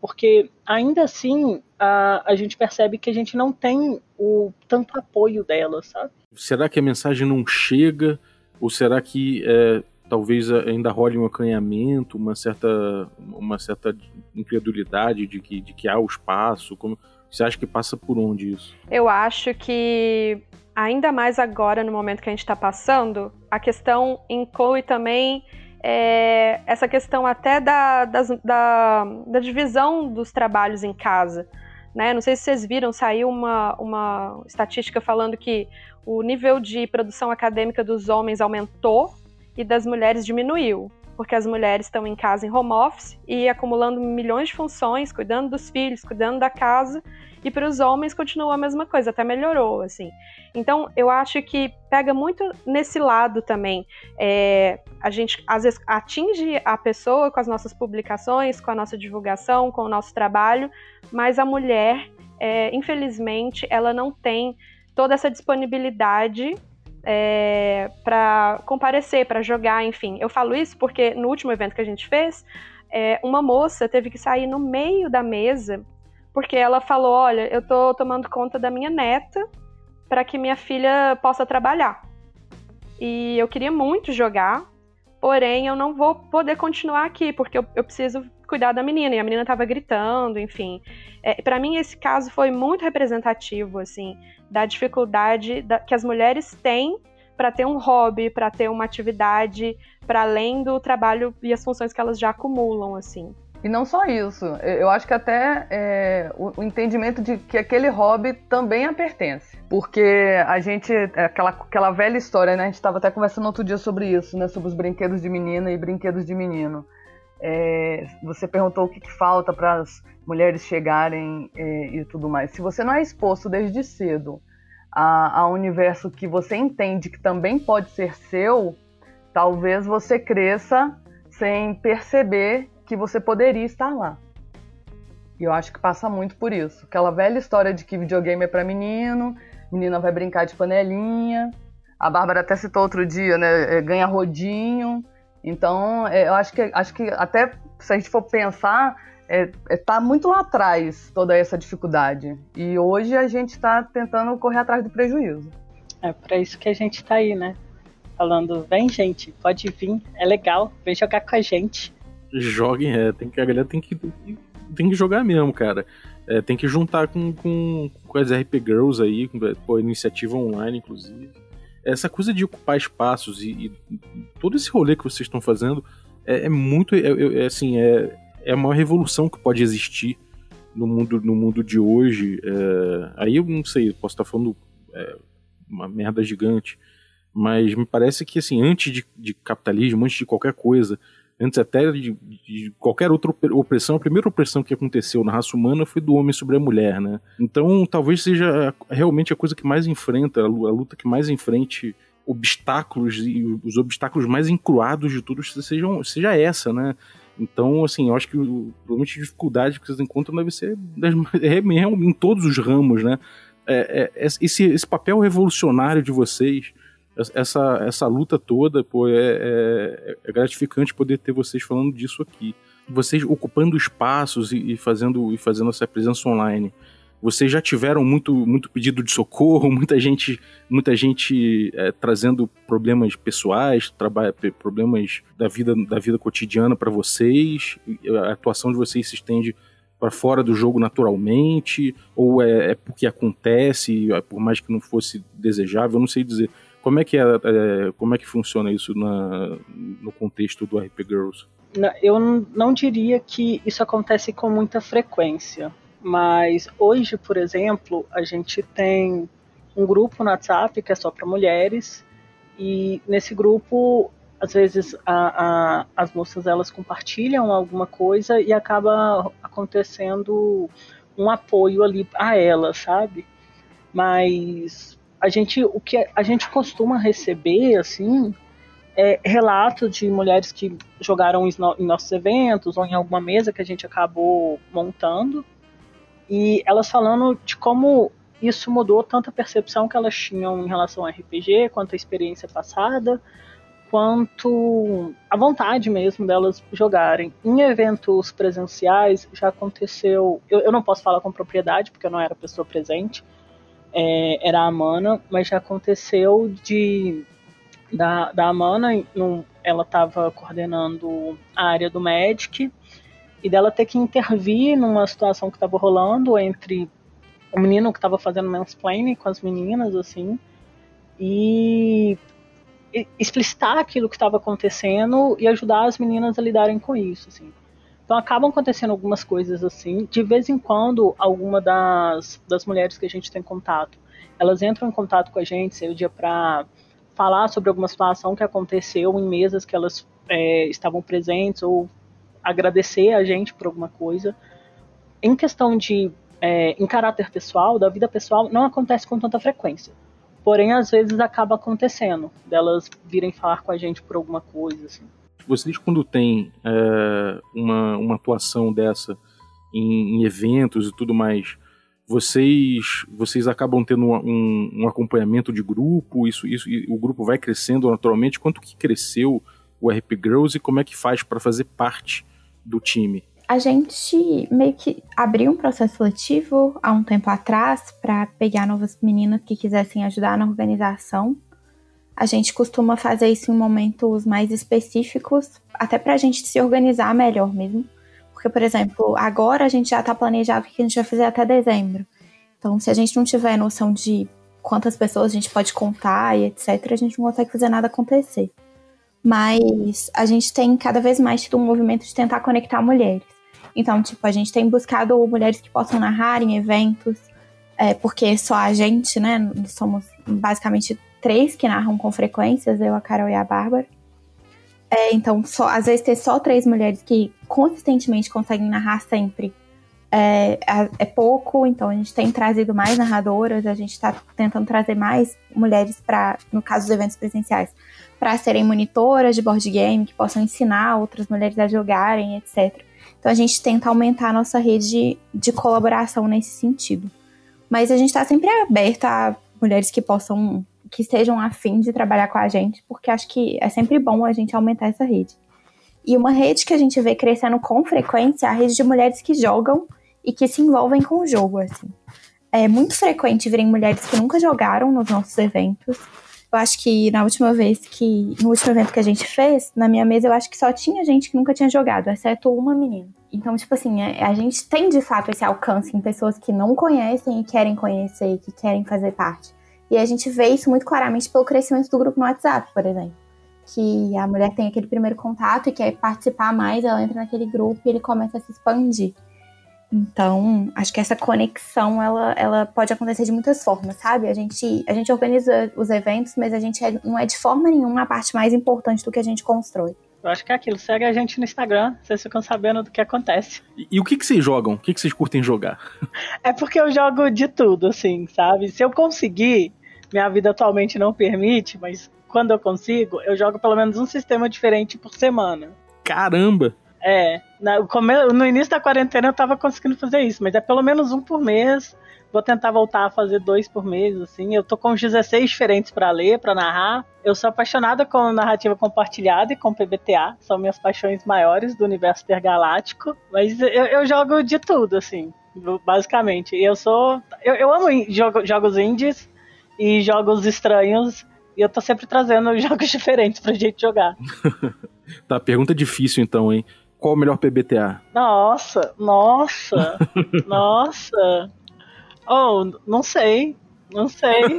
Porque ainda assim a, a gente percebe que a gente não tem o tanto apoio delas, sabe? Será que a mensagem não chega? Ou será que é, talvez ainda role um acanhamento, uma certa, uma certa incredulidade de que, de que há o espaço? Como, você acha que passa por onde isso? Eu acho que, ainda mais agora, no momento que a gente está passando, a questão inclui também é, essa questão até da, da, da, divisão dos trabalhos em casa. Né? Não sei se vocês viram, saiu uma, uma estatística falando que o nível de produção acadêmica dos homens aumentou e das mulheres diminuiu. Porque as mulheres estão em casa em home office e acumulando milhões de funções, cuidando dos filhos, cuidando da casa, e para os homens continua a mesma coisa, até melhorou, assim. Então, eu acho que pega muito nesse lado também. É, a gente, às vezes, atinge a pessoa com as nossas publicações, com a nossa divulgação, com o nosso trabalho, mas a mulher, é, infelizmente, ela não tem toda essa disponibilidade é, para comparecer, para jogar, enfim. Eu falo isso porque no último evento que a gente fez, é, uma moça teve que sair no meio da mesa porque ela falou: Olha, eu tô tomando conta da minha neta para que minha filha possa trabalhar. E eu queria muito jogar, porém eu não vou poder continuar aqui, porque eu, eu preciso cuidar da menina. E a menina estava gritando, enfim. É, para mim, esse caso foi muito representativo, assim, da dificuldade da, que as mulheres têm para ter um hobby, para ter uma atividade para além do trabalho e as funções que elas já acumulam, assim. E não só isso, eu acho que até é, o, o, entendimento de que aquele hobby também a pertence. Porque a gente, é aquela, aquela velha história, né? A gente estava até conversando outro dia sobre isso, né? Sobre os brinquedos de menina e brinquedos de menino. É, você perguntou o que, que falta para as mulheres chegarem é, e tudo mais. Se você não é exposto desde cedo a, a um universo que você entende que também pode ser seu, talvez você cresça sem perceber que você poderia estar lá. E eu acho que passa muito por isso. Aquela velha história de que videogame é para menino, menina vai brincar de panelinha. A Bárbara até citou outro dia, né? É, ganha rodinho. Então, é, eu acho que, acho que até se a gente for pensar, é, é, tá muito lá atrás toda essa dificuldade. E hoje a gente está tentando correr atrás do prejuízo. É para isso que a gente está aí, né? Falando, vem gente, pode vir, é legal, vem jogar com a gente joguem, é, tem que, a galera tem que, tem que jogar mesmo, cara. É, tem que juntar com, com, com as RP Girls aí, com pô, iniciativa online, inclusive. Essa coisa de ocupar espaços e, e todo esse rolê que vocês estão fazendo é, é muito. É, é, assim, é, é a maior revolução que pode existir no mundo, no mundo de hoje. É, aí eu não sei, posso estar falando é, uma merda gigante, mas me parece que assim, antes de, de capitalismo, antes de qualquer coisa, antes até de, de, qualquer outra opressão, a primeira opressão que aconteceu na raça humana foi do homem sobre a mulher, né? Então talvez seja realmente a coisa que mais enfrenta, a luta que mais enfrente obstáculos e os obstáculos mais encruados de tudo sejam, seja essa, né? Então, assim, eu acho que provavelmente a dificuldade que vocês encontram deve ser das, é, em todos os ramos, né? É, é, esse, esse papel revolucionário de vocês essa, essa luta toda, pô, é, é, é, gratificante poder ter vocês falando disso aqui. Vocês ocupando espaços e, e, fazendo, e fazendo essa presença online. Vocês já tiveram muito, muito pedido de socorro, muita gente, muita gente é, trazendo problemas pessoais, problemas da vida, da vida cotidiana para vocês. A atuação de vocês se estende para fora do jogo naturalmente, ou é, é porque acontece, é por mais que não fosse desejável, eu não sei dizer. Como é que é, é, como é que funciona isso na, no contexto do RP Girls? Eu não diria que isso acontece com muita frequência, mas hoje, por exemplo, a gente tem um grupo no WhatsApp que é só para mulheres e nesse grupo às vezes a, a, as moças elas compartilham alguma coisa e acaba acontecendo um apoio ali a elas, sabe? Mas a gente o que a gente costuma receber assim é relatos de mulheres que jogaram em nossos eventos ou em alguma mesa que a gente acabou montando e elas falando de como isso mudou tanto a percepção que elas tinham em relação ao RPG quanto a experiência passada quanto a vontade mesmo delas jogarem. Em eventos presenciais já aconteceu, eu, eu não posso falar com propriedade porque eu não era pessoa presente, é, era a Amana, mas já aconteceu de da, da Amana, num, ela estava coordenando a área do Magic e dela ter que intervir numa situação que estava rolando entre o menino que estava fazendo mansplaining com as meninas, assim, e explicitar aquilo que estava acontecendo e ajudar as meninas a lidarem com isso, assim. Então acabam acontecendo algumas coisas assim. De vez em quando, alguma das, das mulheres que a gente tem contato, elas entram em contato com a gente, seja para falar sobre alguma situação que aconteceu em mesas que elas é, estavam presentes ou agradecer a gente por alguma coisa. Em questão de é, em caráter pessoal, da vida pessoal, não acontece com tanta frequência. Porém, às vezes acaba acontecendo, delas virem falar com a gente por alguma coisa, assim. Vocês, quando tem é, uma, uma atuação dessa em, em, eventos e tudo mais, vocês vocês acabam tendo um, um, acompanhamento de grupo? Isso, isso, o grupo vai crescendo naturalmente? Quanto que cresceu o RP Girls e como é que faz para fazer parte do time? a gente meio que abriu um processo seletivo há um tempo atrás para pegar novas meninas que quisessem ajudar na organização. A gente costuma fazer isso em momentos mais específicos, até para a gente se organizar melhor mesmo. Porque, por exemplo, agora a gente já está planejado que a gente vai fazer até dezembro. Então, se a gente não tiver noção de quantas pessoas a gente pode contar e etc., a gente não consegue fazer nada acontecer. Mas a gente tem cada vez mais tido um movimento de tentar conectar mulheres. Então, tipo, a gente tem buscado mulheres que possam narrar em eventos, é, porque só a gente, né? Somos basicamente três que narram com frequências, eu, a Carol e a Bárbara. É, então, só, às vezes ter só três mulheres que consistentemente conseguem narrar sempre é, é, pouco, então a gente tem trazido mais narradoras, a gente está tentando trazer mais mulheres para, no caso dos eventos presenciais, para serem monitoras de board game, que possam ensinar outras mulheres a jogarem, etc. Então a gente tenta aumentar a nossa rede de, de colaboração nesse sentido. Mas a gente está sempre aberta a mulheres que possam, que estejam afim de trabalhar com a gente, porque acho que é sempre bom a gente aumentar essa rede. E uma rede que a gente vê crescendo com frequência é a rede de mulheres que jogam e que se envolvem com o jogo, assim. É muito frequente verem mulheres que nunca jogaram nos nossos eventos, eu acho que na última vez que. No último evento que a gente fez, na minha mesa, eu acho que só tinha gente que nunca tinha jogado, exceto uma menina. Então, tipo assim, a, é, a gente tem de fato esse alcance em pessoas que não conhecem e querem conhecer, que querem fazer parte. E a gente vê isso muito claramente pelo crescimento do grupo no WhatsApp, por exemplo. Que a mulher tem aquele primeiro contato e quer participar mais, ela entra naquele grupo e ele começa a se expandir. Então, acho que essa conexão ela, ela pode acontecer de muitas formas, sabe? A gente, a gente organiza os eventos, mas a gente é, não é de forma nenhuma a parte mais importante do que a gente constrói. Eu acho que é aquilo. Segue a gente no Instagram, vocês ficam sabendo do que acontece. E, e o que, que vocês jogam? O que, que vocês curtem jogar? É porque eu jogo de tudo, assim, sabe? Se eu conseguir, minha vida atualmente não permite, mas quando eu consigo, eu jogo pelo menos um sistema diferente por semana. Caramba! É, no início da quarentena eu tava conseguindo fazer isso, mas é pelo menos um por mês. Vou tentar voltar a fazer dois por mês, assim. Eu tô com 16 diferentes para ler, para narrar. Eu sou apaixonada com narrativa compartilhada e com PBTA. São minhas paixões maiores do universo intergaláctico. Mas eu, eu jogo de tudo, assim, basicamente. Eu sou. Eu, eu amo jogo, jogos indies e jogos estranhos. E eu tô sempre trazendo jogos diferentes pra gente jogar. tá, pergunta difícil então, hein? Qual o melhor PBTA? Nossa, nossa, nossa. Oh, não sei. Não sei.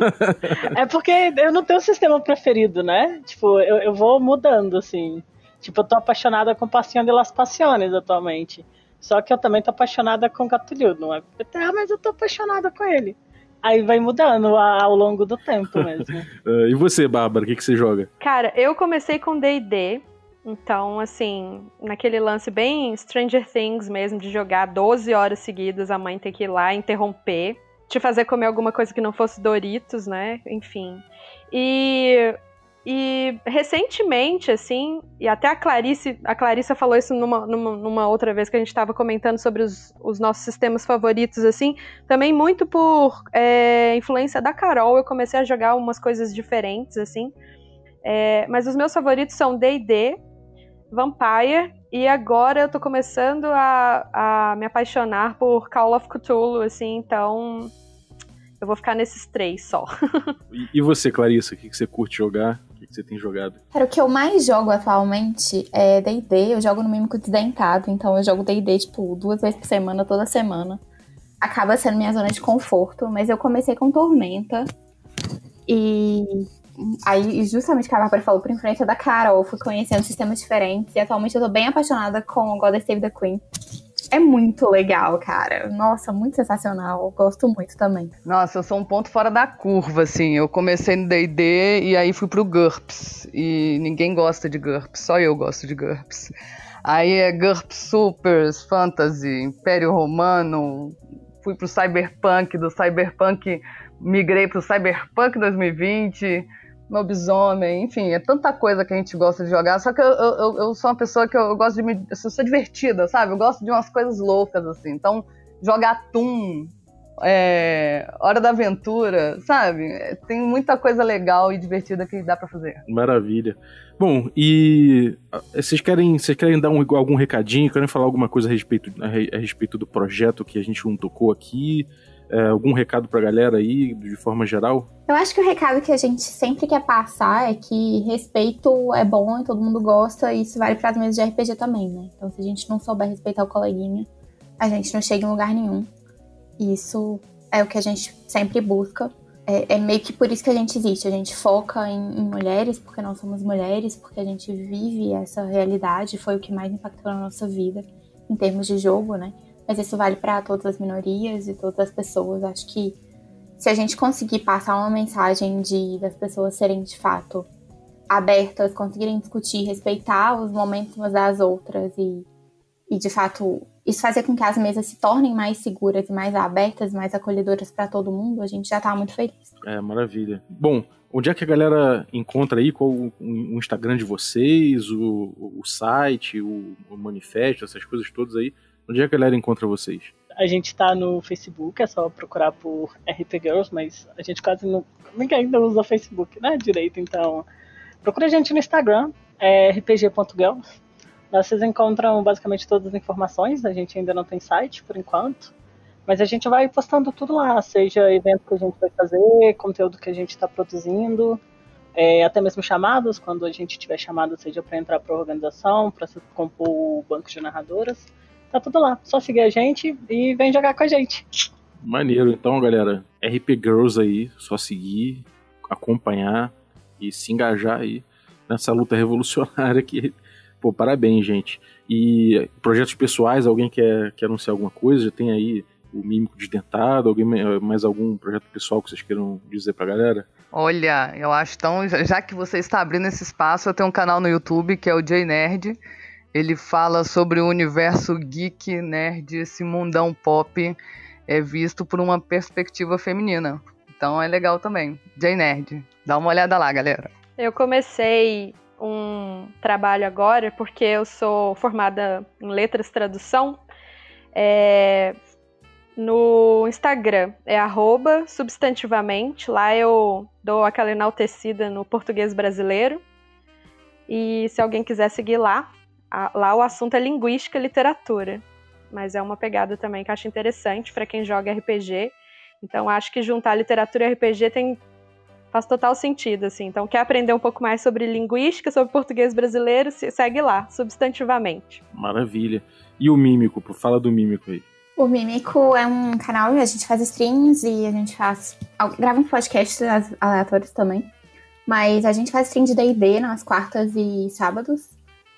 é porque eu não tenho um sistema preferido, né? Tipo, eu, eu vou mudando, assim. Tipo, eu tô apaixonada com Passinho de las Passiones atualmente. Só que eu também tô apaixonada com Gatulho. Não é PBTA, mas eu tô apaixonada com ele. Aí vai mudando ao longo do tempo mesmo. uh, e você, Bárbara, o que, que você joga? Cara, eu comecei com D&D. Então, assim, naquele lance bem Stranger Things mesmo, de jogar 12 horas seguidas, a mãe ter que ir lá interromper, te fazer comer alguma coisa que não fosse Doritos, né? Enfim. E, e recentemente, assim, e até a Clarice, a Clarissa falou isso numa, numa, numa outra vez que a gente estava comentando sobre os, os, nossos sistemas favoritos, assim, também muito por é, influência da Carol, eu comecei a jogar umas coisas diferentes, assim. É, mas os meus favoritos são D&D, Vampire e agora eu tô começando a, a me apaixonar por Call of Cthulhu, assim, então eu vou ficar nesses três só. e, você, Clarissa, o que, que você curte jogar? Que, você tem jogado? Cara, o que eu mais jogo atualmente é D&D, eu jogo no Mímico Desdentado, então eu jogo D&D, tipo, duas vezes por semana, toda semana. Acaba sendo minha zona de conforto, mas eu comecei com Tormenta, e aí, justamente que a Bárbara falou, por influência da Carol, fui conhecendo sistemas diferentes. E atualmente eu tô bem apaixonada com God Save the Queen. É muito legal, cara. Nossa, muito sensacional. Gosto muito também. Nossa, eu sou um ponto fora da curva, assim. Eu comecei no D&D e aí fui pro GURPS. E ninguém gosta de GURPS, só eu gosto de GURPS. Aí é GURPS Supers, Fantasy, Império Romano. Fui pro Cyberpunk, do Cyberpunk migrei pro Cyberpunk 2020 lobisomem, enfim, é tanta coisa que a gente gosta de jogar. Só que eu, eu, eu sou uma pessoa que eu, eu gosto de me. Eu sou divertida, sabe? Eu gosto de umas coisas loucas, assim. Então, jogar Toon, é, Hora da Aventura, sabe? Tem muita coisa legal e divertida que dá para fazer. Maravilha. Bom, e ah, vocês querem, vocês querem dar um, algum recadinho? Querem falar alguma coisa a respeito, a, a respeito do projeto que a gente não tocou aqui? É, algum recado pra galera aí, de forma geral? Eu acho que o recado que a gente sempre quer passar é que respeito é bom e todo mundo gosta, e isso vale para as mesas de RPG também, né? Então, se a gente não souber respeitar o coleguinha, a gente não chega em lugar nenhum. E isso é o que a gente sempre busca. É, é meio que por isso que a gente existe. A gente foca em, em mulheres, porque nós somos mulheres, porque a gente vive essa realidade, foi o que mais impactou na nossa vida, em termos de jogo, né? Mas isso vale para todas as minorias e todas as pessoas. Acho que se a gente conseguir passar uma mensagem de das pessoas serem de fato abertas, conseguirem discutir, respeitar os momentos umas das outras e, e de fato isso fazer com que as mesas se tornem mais seguras e mais abertas, mais acolhedoras para todo mundo, a gente já tá muito feliz. É, maravilha. Bom, onde é que a galera encontra aí? Qual o, o Instagram de vocês, o, o site, o, o manifesto, essas coisas todas aí? Onde é que a galera encontra vocês? A gente tá no Facebook, é só procurar por RP Girls, mas a gente quase não. Ninguém ainda usa Facebook, né? Direito, então. Procura a gente no Instagram, é rpg.girls. Lá vocês encontram basicamente todas as informações. A gente ainda não tem site por enquanto. Mas a gente vai postando tudo lá, seja evento que a gente vai fazer, conteúdo que a gente está produzindo, é, até mesmo chamados, quando a gente tiver chamado, seja para entrar para a organização, para compor o banco de narradoras. Tá tudo lá. Só seguir a gente e vem jogar com a gente. Maneiro. Então, galera, RP Girls aí, só seguir, acompanhar e se engajar aí nessa luta revolucionária que, pô, parabéns, gente. E projetos pessoais, alguém quer, quer anunciar alguma coisa? Já tem aí o Mímico Desdentado? Alguém, mais algum projeto pessoal que vocês queiram dizer pra galera? Olha, eu acho tão. Já que você está abrindo esse espaço, eu tenho um canal no YouTube que é o J Nerd ele fala sobre o universo geek, nerd, esse mundão pop é visto por uma perspectiva feminina. Então é legal também. J Nerd. Dá uma olhada lá, galera. Eu comecei um trabalho agora porque eu sou formada em letras tradução. É, no Instagram é substantivamente. Lá eu dou aquela enaltecida no português brasileiro. E se alguém quiser seguir lá, a, lá o assunto é linguística e literatura, mas é uma pegada também que eu acho interessante para quem joga RPG. Então acho que juntar literatura e RPG tem faz total sentido, assim. Então, quer aprender um pouco mais sobre linguística, sobre português brasileiro, segue lá, substantivamente. Maravilha. E o Mímico, fala do Mímico aí. O Mímico é um canal, a gente faz streams e a gente faz. grava um podcasts aleatórios também. Mas a gente faz stream de DD nas quartas e sábados.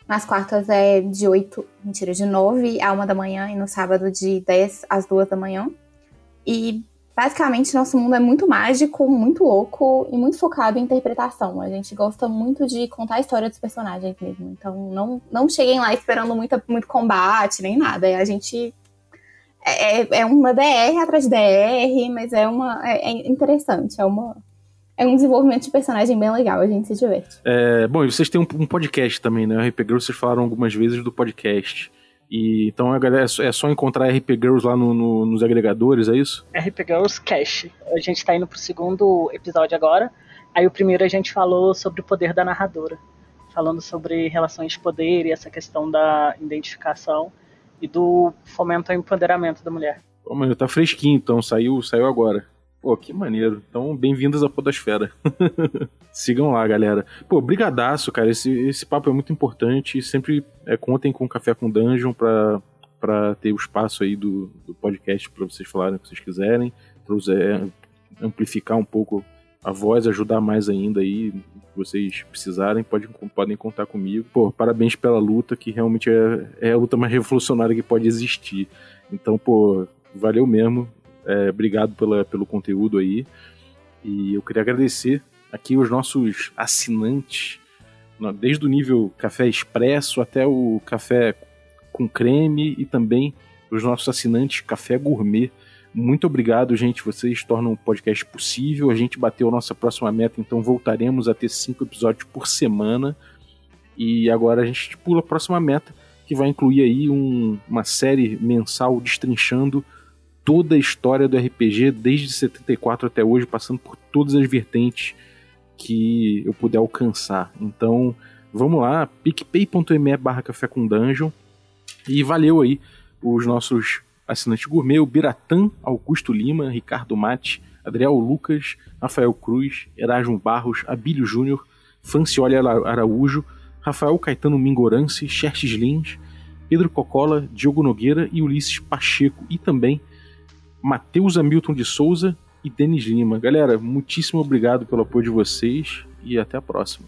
Nas quartas é de 8, mentira, de 9 a 1 da manhã e no sábado de 10 às 2 da manhã. E basicamente nosso mundo é muito mágico, muito louco e muito focado em interpretação. A gente gosta muito de contar a história dos personagens mesmo. Então não, não cheguem lá esperando muito, muito combate nem nada. A gente é, é, é uma DR atrás de DR, mas é uma é, é interessante, é uma é um desenvolvimento de personagem bem legal, a gente se diverte. É, bom, e vocês têm um, um podcast também, né? O RP Girls, vocês falaram algumas vezes do podcast. E, então a galera, é só encontrar RP Girls lá no, no, nos agregadores, é isso? RP Girls Cash. A gente tá indo pro segundo episódio agora. Aí o primeiro a gente falou sobre o poder da narradora. Falando sobre relações de poder e essa questão da identificação e do fomento ao empoderamento da mulher. Pô, mano, tá fresquinho então, saiu, saiu agora. Pô, que maneiro. Então, bem-vindos à Podosfera. Sigam lá, galera. Pô, brigadaço, cara. Esse, esse papo é muito importante. Sempre é, contem com Café com Dungeon pra, pra ter o espaço aí do, do podcast pra vocês falarem o que vocês quiserem. Pra é, amplificar um pouco a voz, ajudar mais ainda aí, vocês precisarem, pode, podem contar comigo. Pô, parabéns pela luta, que realmente é, é a luta mais revolucionária que pode existir. Então, pô, valeu mesmo. É, obrigado pela, pelo conteúdo aí. E eu queria agradecer aqui os nossos assinantes, desde o nível café expresso até o café com creme e também os nossos assinantes café gourmet. Muito obrigado, gente. Vocês tornam o podcast possível. A gente bateu a nossa próxima meta, então voltaremos a ter cinco episódios por semana. E agora a gente pula a próxima meta, que vai incluir aí um, uma série mensal destrinchando toda a história do RPG desde 74 até hoje, passando por todas as vertentes que eu puder alcançar. Então, vamos lá, picpay.me barra café com dungeon. E valeu aí os nossos assinantes gourmet, o Biratã, Augusto Lima, Ricardo Mate, Adriel Lucas, Rafael Cruz, Erasmo Barros, Abílio Júnior, Francioli Araújo, Rafael Caetano Mingorance, Xerxes Lins, Pedro Cocola, Diogo Nogueira e Ulisses Pacheco. E também Matheus Hamilton de Souza e Denis Lima. Galera, muitíssimo obrigado pelo apoio de vocês e até a próxima.